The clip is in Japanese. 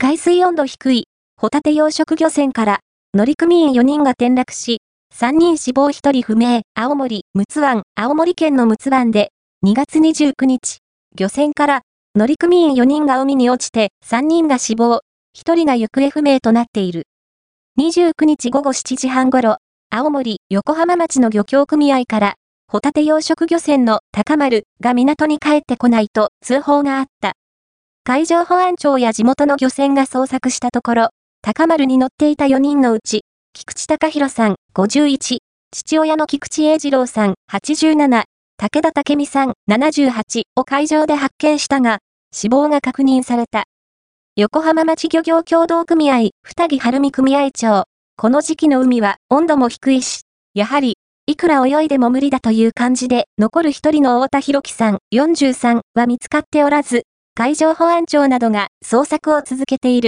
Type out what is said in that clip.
海水温度低い、ホタテ養殖漁船から、乗組員4人が転落し、3人死亡1人不明、青森、陸奥湾、青森県の陸奥湾で、2月29日、漁船から、乗組員4人が海に落ちて、3人が死亡、1人が行方不明となっている。29日午後7時半ごろ、青森、横浜町の漁協組合から、ホタテ養殖漁船の高丸が港に帰ってこないと通報があった。海上保安庁や地元の漁船が捜索したところ、高丸に乗っていた4人のうち、菊池隆弘さん、51、父親の菊池英二郎さん、87、武田武美さん、78を海上で発見したが、死亡が確認された。横浜町漁業協同組合、二木晴美組合長。この時期の海は温度も低いし、やはり、いくら泳いでも無理だという感じで、残る一人の太田博樹さん、43は見つかっておらず、海上保安庁などが捜索を続けている。